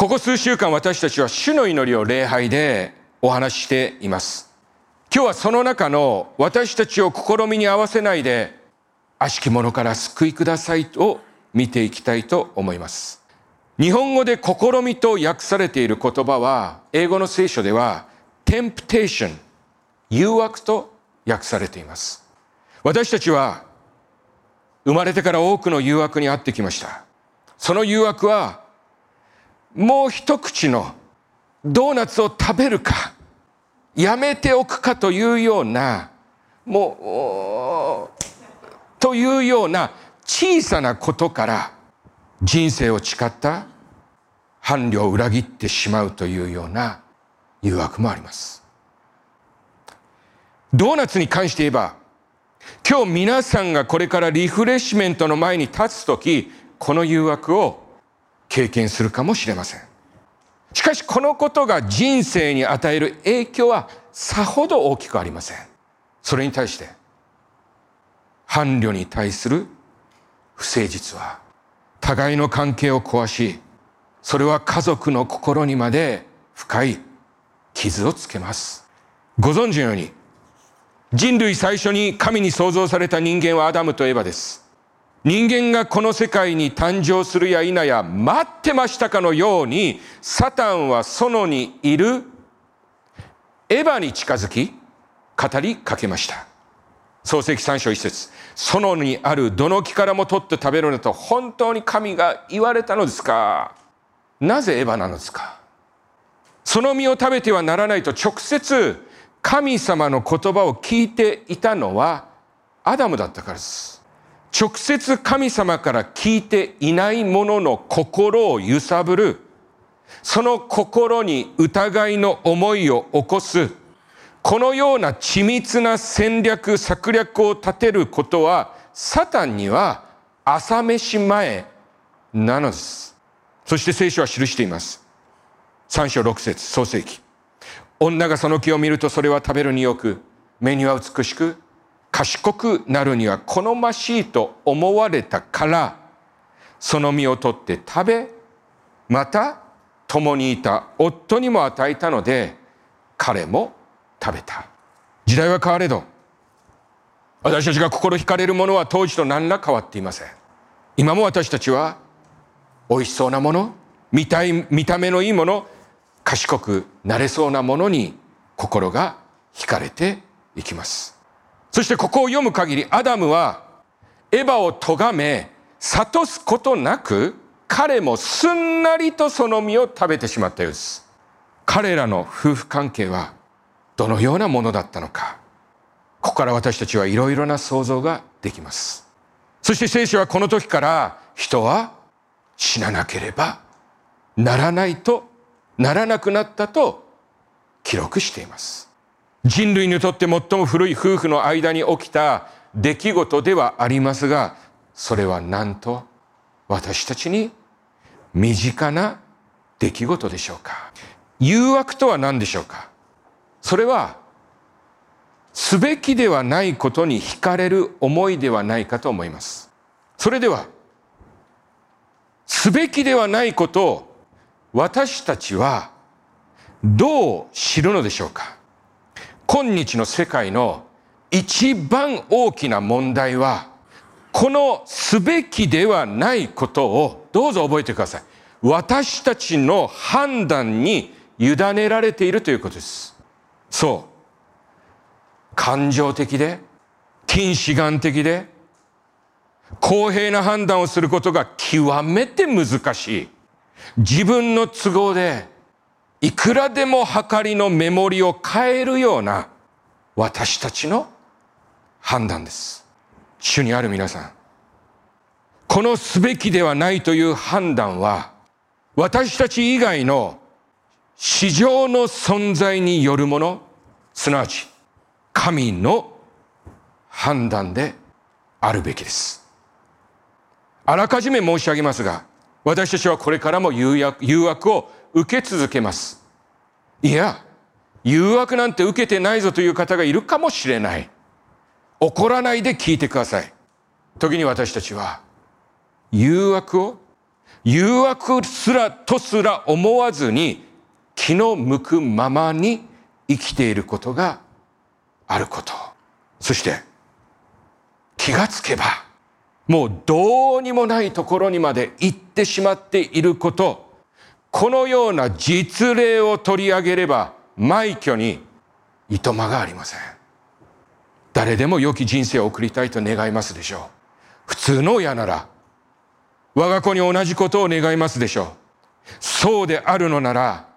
ここ数週間私たちは主の祈りを礼拝でお話ししています。今日はその中の私たちを試みに合わせないで悪しき者から救いくださいを見ていきたいと思います。日本語で試みと訳されている言葉は英語の聖書では temptation 誘惑と訳されています。私たちは生まれてから多くの誘惑に遭ってきました。その誘惑はもう一口のドーナツを食べるかやめておくかというようなもうというような小さなことから人生を誓った伴侶を裏切ってしまうというような誘惑もあります。ドーナツに関して言えば今日皆さんがこれからリフレッシュメントの前に立つときこの誘惑を経験するかもしれません。しかしこのことが人生に与える影響はさほど大きくありません。それに対して伴侶に対する不誠実は互いの関係を壊し、それは家族の心にまで深い傷をつけます。ご存知のように、人類最初に神に創造された人間はアダムとエバです。人間がこの世界に誕生するや否や待ってましたかのように、サタンは園にいるエヴァに近づき、語りかけました。創世記三章一節園にあるどの木からも取って食べるのと本当に神が言われたのですか？なぜエヴァなのですか？その実を食べてはならないと直接神様の言葉を聞いていたのはアダムだったからです。直接神様から聞いていない者の心を揺さぶる、その心に疑いの思いを起こす、このような緻密な戦略、策略を立てることは、サタンには朝飯前なのです。そして聖書は記しています。三章六節創世記。女がその木を見るとそれは食べるによく、目には美しく、賢くなるには好ましいと思われたから、その実を取って食べ、また共にいた夫にも与えたので、彼も食べた。時代は変われど、私たちが心惹かれるものは当時と何ら変わっていません。今も私たちは、美味しそうなもの、見たい、見た目のいいもの、賢くなれそうなものに心が惹かれていきます。そしてここを読む限り、アダムはエヴァを咎め、諭すことなく、彼もすんなりとその実を食べてしまったようです。彼らの夫婦関係はどのようなものだったのか。ここから私たちはいろいろな想像ができます。そして聖書はこの時から人は死ななければならないとならなくなったと記録しています。人類にとって最も古い夫婦の間に起きた出来事ではありますが、それはなんと私たちに身近な出来事でしょうか。誘惑とは何でしょうかそれは、すべきではないことに惹かれる思いではないかと思います。それでは、すべきではないことを私たちはどう知るのでしょうか今日の世界の一番大きな問題は、このすべきではないことをどうぞ覚えてください。私たちの判断に委ねられているということです。そう。感情的で、近視眼的で、公平な判断をすることが極めて難しい。自分の都合で、いくらでも計りのメモリを変えるような私たちの判断です。主にある皆さん。このすべきではないという判断は、私たち以外の市場の存在によるもの、すなわち神の判断であるべきです。あらかじめ申し上げますが、私たちはこれからも誘惑誘惑を受け続けます。いや、誘惑なんて受けてないぞという方がいるかもしれない。怒らないで聞いてください。時に私たちは誘惑を誘惑すらとすら思わずに気の向くままに生きていることがあること。そして気がつけばもうどうにもないところにまで行ってしまっていること。このような実例を取り上げれば枚挙にいとまがありません。誰でも良き人生を送りたいと願いますでしょう。普通の親なら我が子に同じことを願いますでしょう。そうであるのなら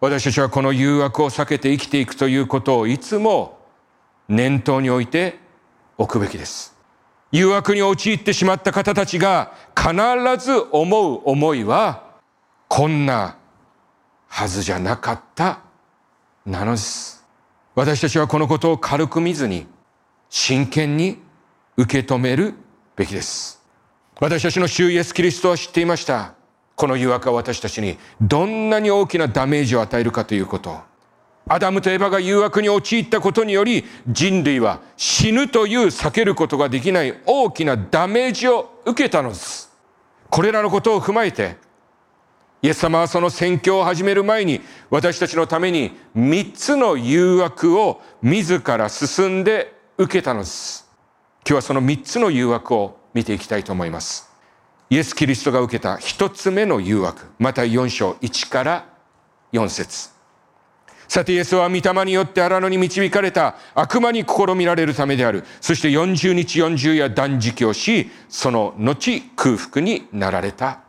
私たちはこの誘惑を避けて生きていくということをいつも念頭に置いておくべきです。誘惑に陥ってしまった方たちが必ず思う思いはこんなはずじゃなかったなのです。私たちはこのことを軽く見ずに真剣に受け止めるべきです。私たちの主イエス・キリストは知っていました。この誘惑は私たちにどんなに大きなダメージを与えるかということ。アダムとエバが誘惑に陥ったことにより人類は死ぬという避けることができない大きなダメージを受けたのです。これらのことを踏まえてイエス様はその宣教を始める前に私たちのために三つの誘惑を自ら進んで受けたのです。今日はその三つの誘惑を見ていきたいと思います。イエス・キリストが受けた一つ目の誘惑、また4章1から4節さてイエスは御霊によって荒野に導かれた悪魔に試みられるためである。そして40日40夜断食をし、その後空腹になられた。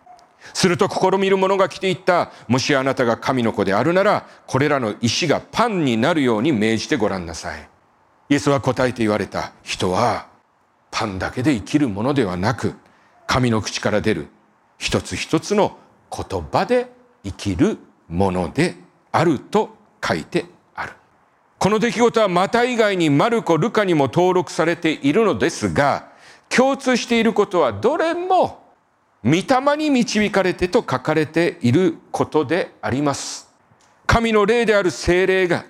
すると試みる者が来ていった。もしあなたが神の子であるなら、これらの石がパンになるように命じてごらんなさい。イエスは答えて言われた。人はパンだけで生きるものではなく、神の口から出る一つ一つの言葉で生きるものであると書いてある。この出来事はまた以外にマルコ、ルカにも登録されているのですが、共通していることはどれも御霊に導かれてと書かれていることであります。神の霊である精霊が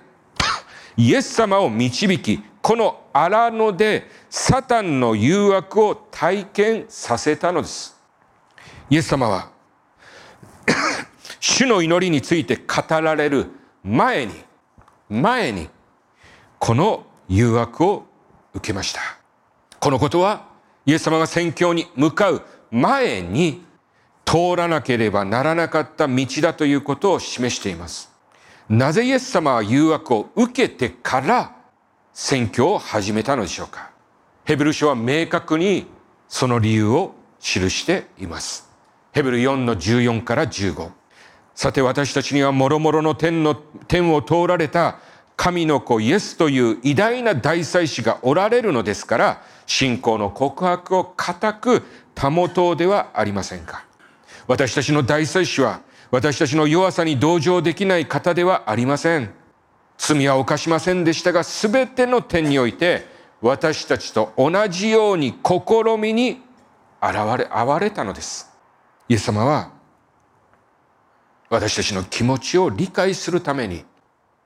イエス様を導き、この荒野でサタンの誘惑を体験させたのです。イエス様は 主の祈りについて語られる前に、前に、この誘惑を受けました。このことは、イエス様が宣教に向かう前に通らなければならなかった道だということを示しています。なぜイエス様は誘惑を受けてから宣教を始めたのでしょうかヘブル書は明確にその理由を記しています。ヘブル4の14から15。さて私たちには諸々の天の、天を通られた神の子イエスという偉大な大祭司がおられるのですから、信仰の告白を固く保とではありませんか。私たちの大祭司は私たちの弱さに同情できない方ではありません。罪は犯しませんでしたが、すべての点において私たちと同じように試みに現れ、会われたのです。イエス様は私たちの気持ちを理解するために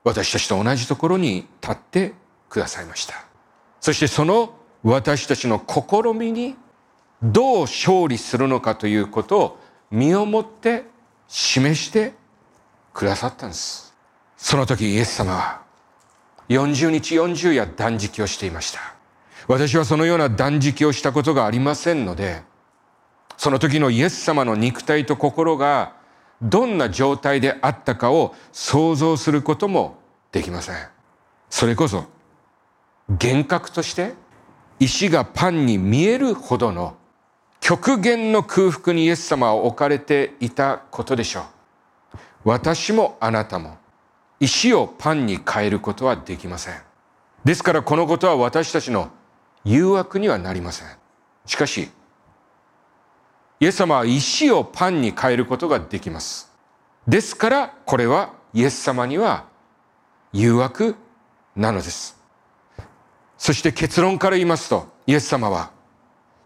私たちと同じところに立ってくださいました。そしてその私たちの試みにどう勝利するのかということを身をもって示してくださったんです。その時イエス様は40日40夜断食をしていました。私はそのような断食をしたことがありませんので、その時のイエス様の肉体と心がどんな状態であったかを想像することもできません。それこそ幻覚として石がパンに見えるほどの極限の空腹にイエス様は置かれていたことでしょう。私もあなたも石をパンに変えることはできません。ですからこのことは私たちの誘惑にはなりません。しかし、イエス様は石をパンに変えることができます。ですからこれはイエス様には誘惑なのです。そして結論から言いますと、イエス様は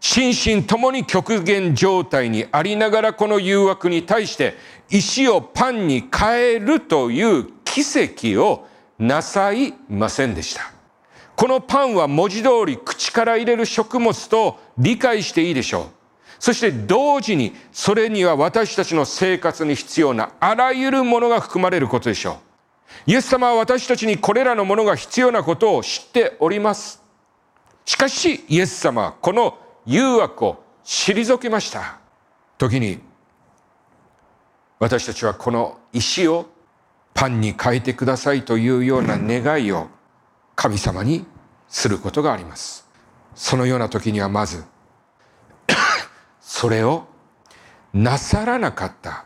心身ともに極限状態にありながらこの誘惑に対して石をパンに変えるという奇跡をなさいませんでした。このパンは文字通り口から入れる食物と理解していいでしょう。そして同時にそれには私たちの生活に必要なあらゆるものが含まれることでしょう。イエス様は私たちにこれらのものが必要なことを知っております。しかしイエス様はこの誘惑を退けました。時に私たちはこの石をパンに変えてくださいというような願いを神様にすることがあります。そのような時にはまず それをなさらなかった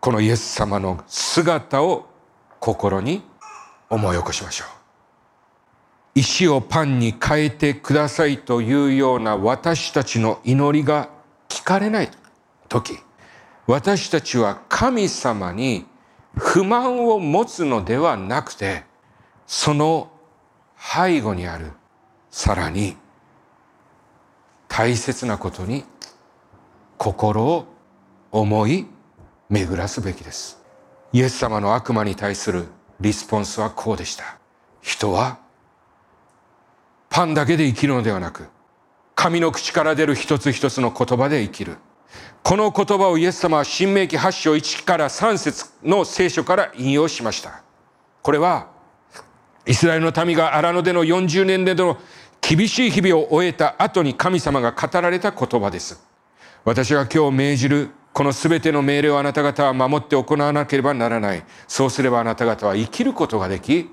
このイエス様の姿を心に思い起こしましょう。石をパンに変えてくださいというような私たちの祈りが聞かれない時、私たちは神様に不満を持つのではなくて、その背後にあるさらに大切なことに心を思い巡らすべきです。イエス様の悪魔に対するリスポンスはこうでした。人はパンだけで生きるのではなく、神の口から出る一つ一つの言葉で生きる。この言葉をイエス様は新明記8章1から3節の聖書から引用しました。これは、イスラエルの民が荒野での40年での厳しい日々を終えた後に神様が語られた言葉です。私が今日命じるこの全ての命令をあなた方は守って行わなければならない。そうすればあなた方は生きることができ、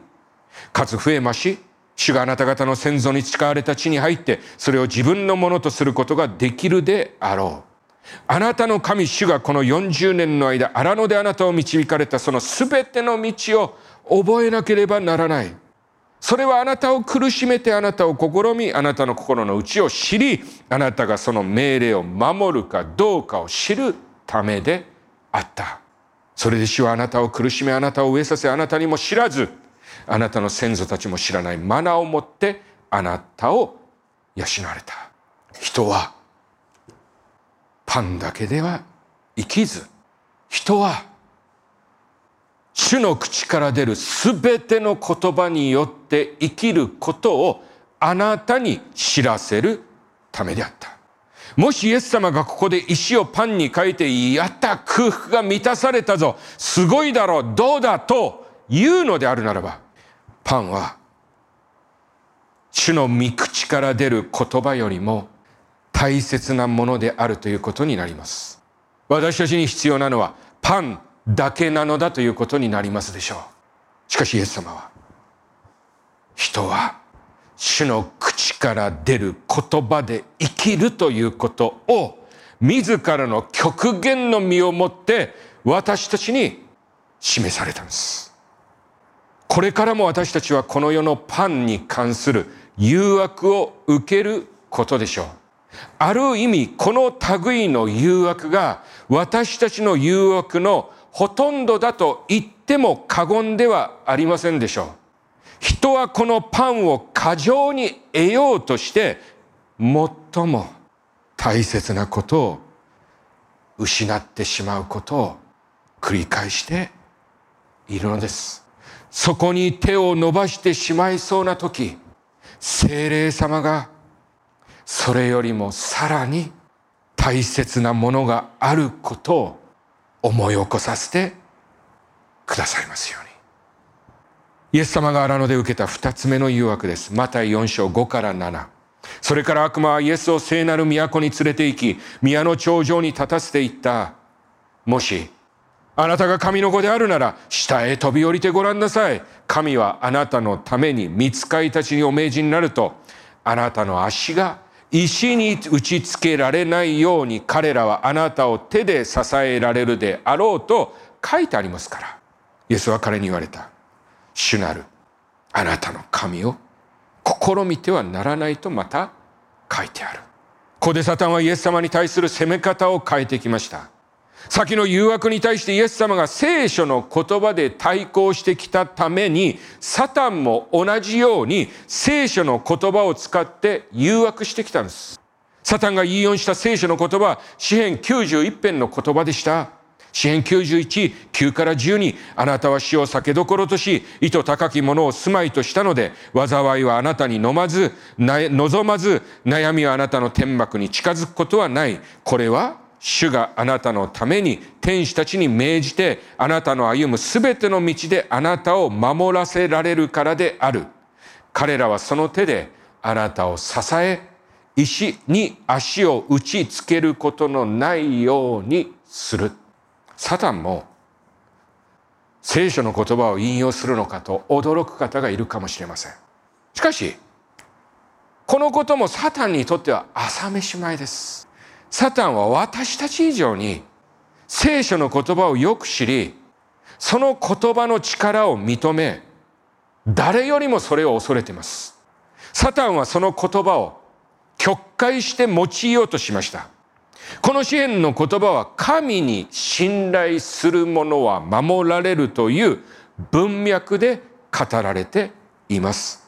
かつ増えまし、主があなた方の先祖に誓われた地に入って、それを自分のものとすることができるであろう。あなたの神主がこの40年の間、荒野であなたを導かれたその全ての道を覚えなければならない。それはあなたを苦しめてあなたを試み、あなたの心の内を知り、あなたがその命令を守るかどうかを知るためであった。それで主はあなたを苦しめ、あなたを飢えさせ、あなたにも知らず、あなたの先祖たちも知らないマナーを持ってあなたを養われた。人はパンだけでは生きず、人は主の口から出るすべての言葉によって生きることをあなたに知らせるためであった。もしイエス様がここで石をパンに変えて、やった空腹が満たされたぞすごいだろうどうだと言うのであるならば、パンは主の御口から出る言葉よりも大切なものであるということになります。私たちに必要なのはパンだけなのだということになりますでしょう。しかしイエス様は、人は主の口から出る言葉で生きるということを自らの極限の身をもって私たちに示されたんです。これからも私たちはこの世のパンに関する誘惑を受けることでしょう。ある意味、この類の誘惑が私たちの誘惑のほとんどだと言っても過言ではありませんでしょう。人はこのパンを過剰に得ようとして、最も大切なことを失ってしまうことを繰り返しているのです。そこに手を伸ばしてしまいそうな時、精霊様がそれよりもさらに大切なものがあることを思い起こさせてくださいますように。イエス様が荒野で受けた二つ目の誘惑です。マタイ4章5から7。それから悪魔はイエスを聖なる都に連れて行き、宮の頂上に立たせていった。もし、あなたが神の子であるなら、下へ飛び降りてごらんなさい。神はあなたのために見つかいたちにお命じになると、あなたの足が石に打ちつけられないように彼らはあなたを手で支えられるであろうと書いてありますから。イエスは彼に言われた。主なるあなたの神を試みてはならないとまた書いてある。ここでサタンはイエス様に対する攻め方を変えてきました。先の誘惑に対してイエス様が聖書の言葉で対抗してきたために、サタンも同じように聖書の言葉を使って誘惑してきたんです。サタンが言いよんした聖書の言葉は、詩編91編の言葉でした。詩編91、9から12、あなたは死を酒どころとし、意図高きものを住まいとしたので、災いはあなたに飲まず、望まず、悩みはあなたの天幕に近づくことはない。これは、主があなたのために天使たちに命じて、あなたの歩むすべての道であなたを守らせられるからである。彼らはその手であなたを支え、石に足を打ちつけることのないようにする。サタンも聖書の言葉を引用するのかと驚く方がいるかもしれません。しかし、このこともサタンにとっては朝飯前です。サタンは私たち以上に聖書の言葉をよく知り、その言葉の力を認め、誰よりもそれを恐れています。サタンはその言葉を曲解して用いようとしました。この詩篇の言葉は神に信頼する者は守られるという文脈で語られています。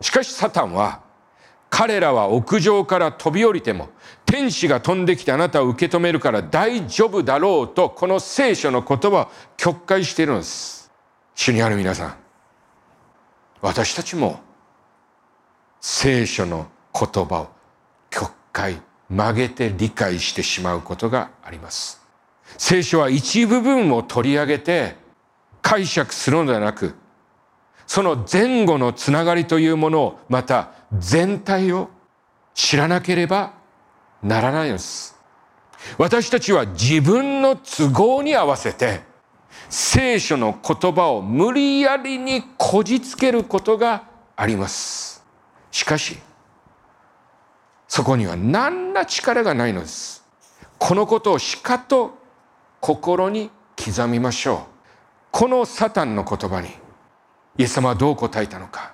しかしサタンは彼らは屋上から飛び降りても天使が飛んできてあなたを受け止めるから大丈夫だろうとこの聖書の言葉を曲解しているのです。主にある皆さん、私たちも聖書の言葉を曲解曲げて理解してしまうことがあります。聖書は一部分を取り上げて解釈するのではなく、その前後のつながりというものを、また全体を知らなければならないのです。私たちは自分の都合に合わせて、聖書の言葉を無理やりにこじつけることがあります。しかし、そこには何ら力がないのです。このことをしかと心に刻みましょう。このサタンの言葉にイエス様はどう答えたのか。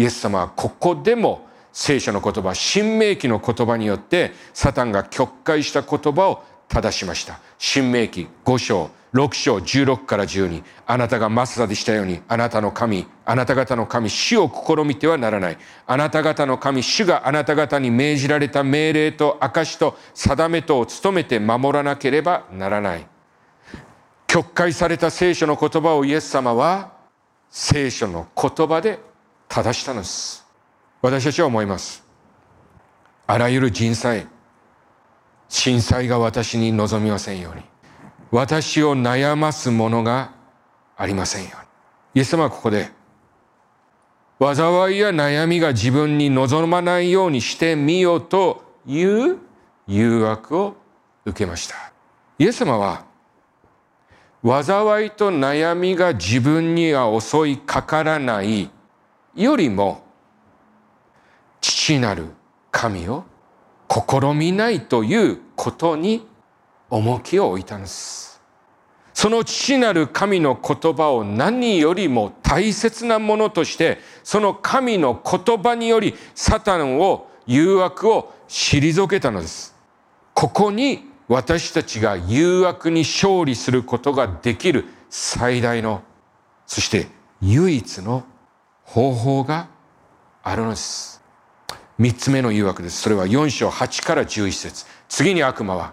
イエス様はここでも聖書の言葉、新明記の言葉によってサタンが曲解した言葉を正しました。新明記5章6章16から12あなたがマスタでしたようにあなたの神あなた方の神主を試みてはならない。あなた方の神主があなた方に命じられた命令と証と定めとを努めて守らなければならない。曲解された聖書の言葉をイエス様は聖書の言葉で正したのです私たちは思いますあらゆる人災震災が私に望みませんように私を悩ますものがありませんように。イエス様はここで、災いや悩みが自分に望まないようにしてみようという誘惑を受けました。イエス様は、災いと悩みが自分には襲いかからないよりも、父なる神を試みないということに重きを置いたんです。その父なる神の言葉を何よりも大切なものとして、その神の言葉によりサタンを、誘惑を退けたのです。ここに私たちが誘惑に勝利することができる最大の、そして唯一の方法があるのです。三つ目の誘惑です。それは4章8から11節次に悪魔は、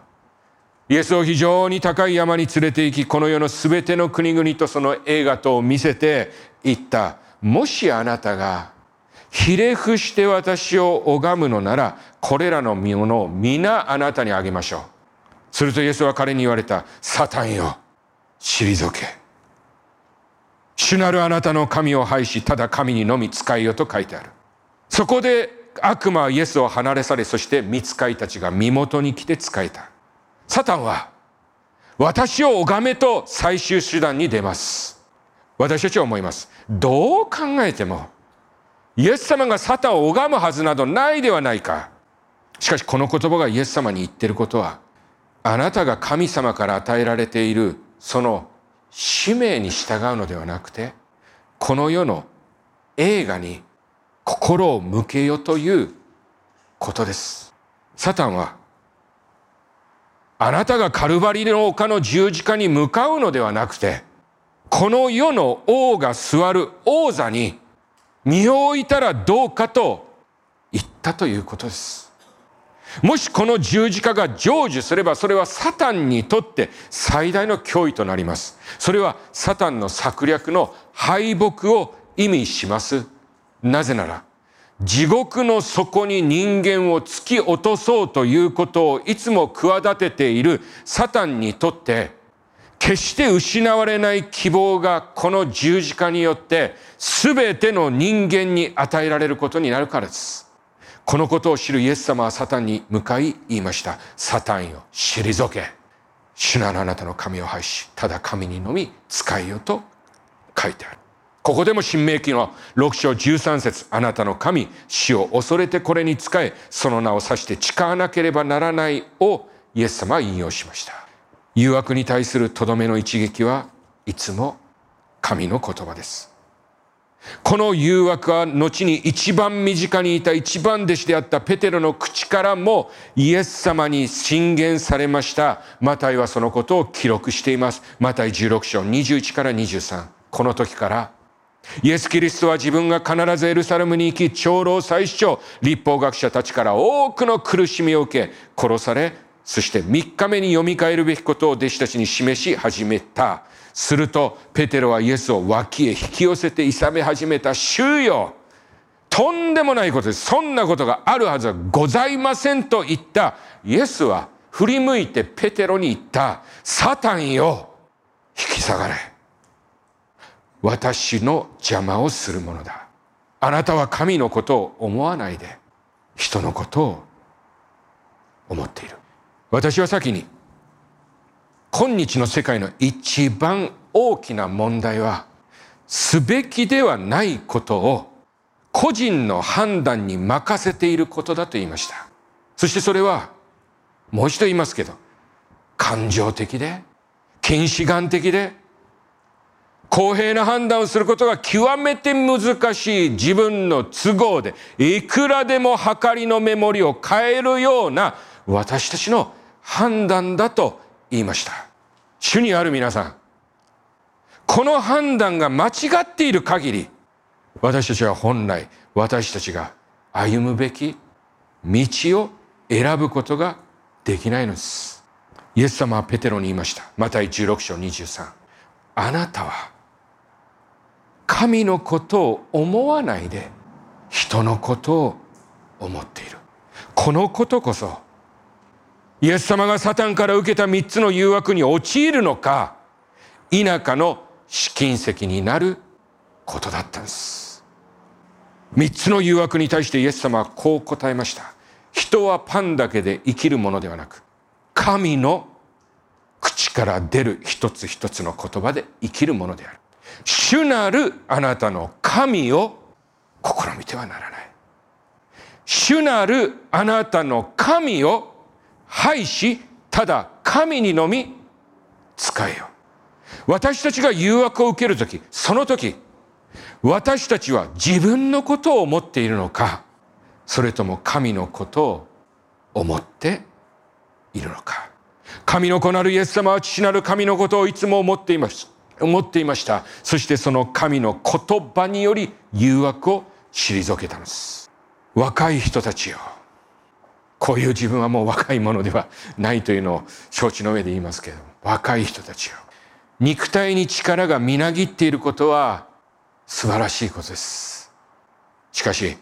イエスを非常に高い山に連れて行き、この世のすべての国々とその映画とを見せて言った。もしあなたがひれ伏して私を拝むのなら、これらのものを皆あなたにあげましょう。するとイエスは彼に言われた。サタンよ、退け。主なるあなたの神を拝し、ただ神にのみ使いよと書いてある。そこで悪魔はイエスを離れ去れ、そして見つかいたちが身元に来て使えた。サタンは私を拝めと最終手段に出ます。私たちは思います。どう考えても、イエス様がサタンを拝むはずなどないではないか。しかしこの言葉がイエス様に言ってることは、あなたが神様から与えられているその使命に従うのではなくて、この世の映画に心を向けよということです。サタンはあなたがカルバリの丘の十字架に向かうのではなくて、この世の王が座る王座に身を置いたらどうかと言ったということです。もしこの十字架が成就すれば、それはサタンにとって最大の脅威となります。それはサタンの策略の敗北を意味します。なぜなら、地獄の底に人間を突き落とそうということをいつも企てているサタンにとって、決して失われない希望がこの十字架によって全ての人間に与えられることになるからです。このことを知るイエス様はサタンに向かい言いました。サタンよ、退け。主なるあなたの神を拝し、ただ神にのみ使いよと書いてある。ここでも新明記の6章13節あなたの神、死を恐れてこれに仕え、その名を指して誓わなければならないをイエス様は引用しました。誘惑に対するとどめの一撃はいつも神の言葉です。この誘惑は後に一番身近にいた一番弟子であったペテロの口からもイエス様に進言されました。マタイはそのことを記録しています。マタイ16章21から23。この時からイエス・キリストは自分が必ずエルサレムに行き、長老最主張、立法学者たちから多くの苦しみを受け、殺され、そして3日目に読み替えるべきことを弟子たちに示し始めた。すると、ペテロはイエスを脇へ引き寄せて諌め始めた。主よとんでもないことです。そんなことがあるはずはございませんと言ったイエスは振り向いてペテロに言った。サタンよ引き下がれ。私の邪魔をするものだ。あなたは神のことを思わないで人のことを思っている。私は先に今日の世界の一番大きな問題は、すべきではないことを個人の判断に任せていることだと言いました。そしてそれは、もう一度言いますけど、感情的で、近視眼的で、公平な判断をすることが極めて難しい自分の都合で、いくらでも計りのメモリを変えるような私たちの判断だと言いました。主にある皆さん、この判断が間違っている限り、私たちは本来、私たちが歩むべき道を選ぶことができないのです。イエス様はペテロに言いました。マタイ16章23。あなたは神のことを思わないで人のことを思っている。このことこそイエス様がサタンから受けた三つの誘惑に陥るのか、田舎の試金石になることだったんです。三つの誘惑に対してイエス様はこう答えました。人はパンだけで生きるものではなく、神の口から出る一つ一つの言葉で生きるものである。主なるあなたの神を試みてはならない。主なるあなたの神を廃しただ神にのみ使えよ。私たちが誘惑を受けるとき、その時、私たちは自分のことを思っているのか、それとも神のことを思っているのか。神の子なるイエス様は父なる神のことをいつも思っています。思っていました。そしてその神の言葉により誘惑を退けたのです。若い人たちよ。こういう自分はもう若いものではないというのを承知の上で言いますけど若い人たちよ。肉体に力がみなぎっていることは素晴らしいことです。しかし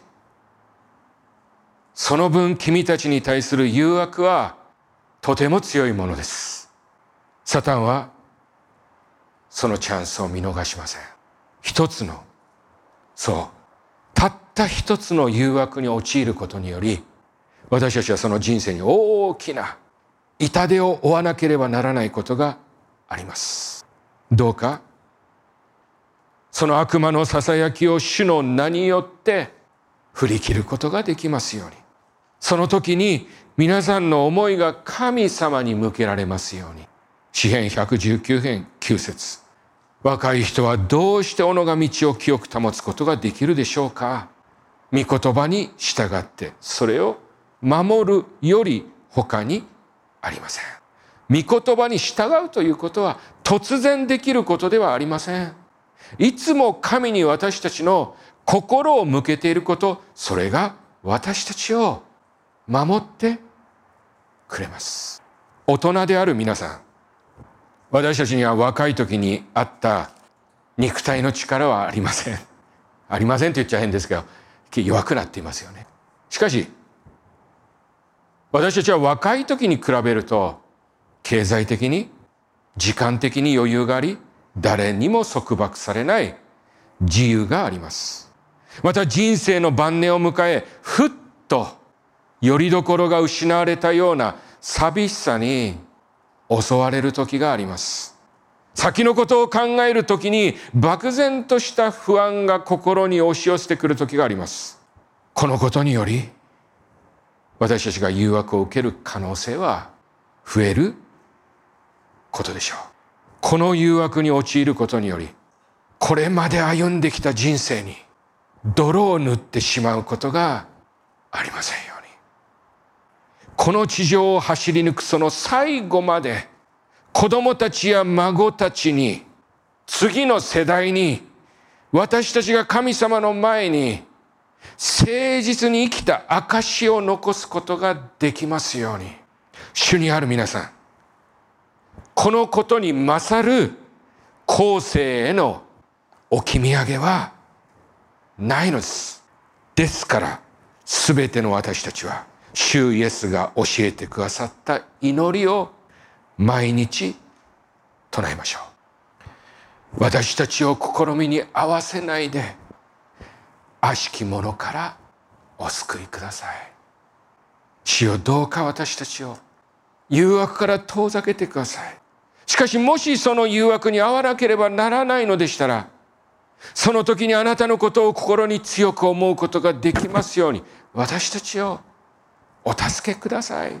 その分君たちに対する誘惑はとても強いものです。サタンはそのチャンスを見逃しません。一つのそうたった一つの誘惑に陥ることにより私たちはその人生に大きな痛手を負わなければならないことがあります。どうかその悪魔のささやきを主の名によって振り切ることができますように。その時に皆さんの思いが神様に向けられますように。詩編119編9節若い人はどうして己が道を清く保つことができるでしょうか御言葉に従ってそれを守るより他にありません。御言葉に従うということは突然できることではありません。いつも神に私たちの心を向けていること、それが私たちを守ってくれます。大人である皆さん、私たちには若い時にあった肉体の力はありません。ありませんと言っちゃ変ですけど、弱くなっていますよね。しかし、私たちは若い時に比べると、経済的に、時間的に余裕があり、誰にも束縛されない自由があります。また人生の晩年を迎え、ふっと、よりどころが失われたような寂しさに襲われる時があります。先のことを考える時に漠然とした不安が心に押し寄せてくる時があります。このことにより私たちが誘惑を受ける可能性は増えることでしょう。この誘惑に陥ることによりこれまで歩んできた人生に泥を塗ってしまうことがありませんように。この地上を走り抜くその最後まで子供たちや孫たちに次の世代に私たちが神様の前に誠実に生きた証を残すことができますように主にある皆さんこのことに勝る後世への置き土産はないのです。ですから、すべての私たちは、主イエスが教えてくださった祈りを毎日唱えましょう。私たちを試みに合わせないで、悪しき者からお救いください。主よどうか私たちを誘惑から遠ざけてください。しかしもしその誘惑に合わなければならないのでしたら、その時にあなたのことを心に強く思うことができますように、私たちをお助けください。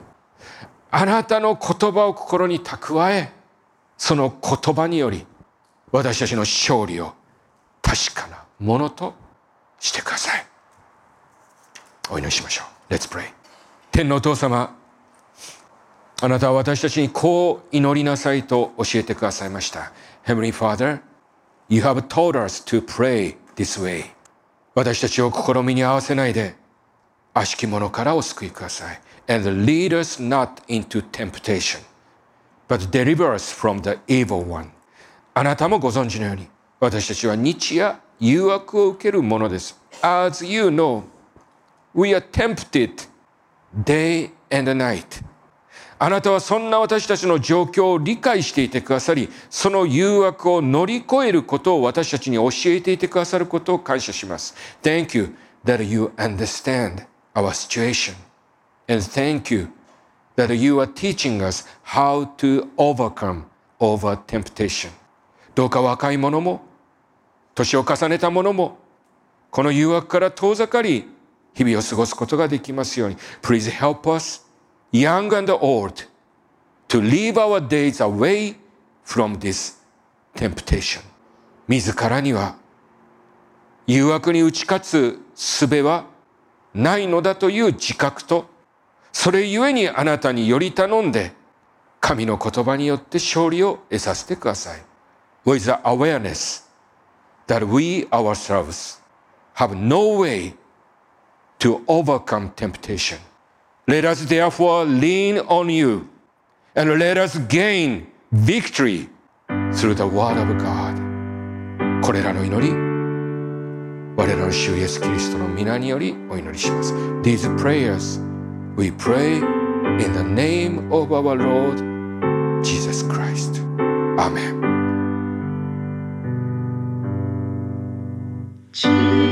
あなたの言葉を心に蓄え、その言葉により、私たちの勝利を確かなものとしてください。お祈りしましょう。Let's pray. 天のお父様、あなたは私たちにこう祈りなさいと教えてくださいました。Heavenly Father, You have taught us to pray this way. 私たちを試みに合わせないで、悪しき者からお救いください。And lead us not into temptation, but deliver us from the evil one. あなたもご存知のように、私たちは日夜誘惑を受けるものです。As you know, we are tempted day and night. あなたはそんな私たちの状況を理解していてくださり、その誘惑を乗り越えることを私たちに教えていてくださることを感謝します。Thank you that you understand our situation. And thank you that you are teaching us how to overcome over temptation. どうか若い者も、年を重ねた者も、この誘惑から遠ざかり、日々を過ごすことができますように。Please help us young and old, to live our days away from this temptation. 自らには誘惑に打ち勝つ術はないのだという自覚と、それゆえにあなたにより頼んで、神の言葉によって勝利を得させてください。With the awareness that we ourselves have no way to overcome temptation. Let us therefore lean on you and let us gain victory through the word of God. これらの祈り、我らの主イエスキリストの皆によりお祈りします。These prayers we pray in the name of our Lord Jesus Christ. Amen. 情。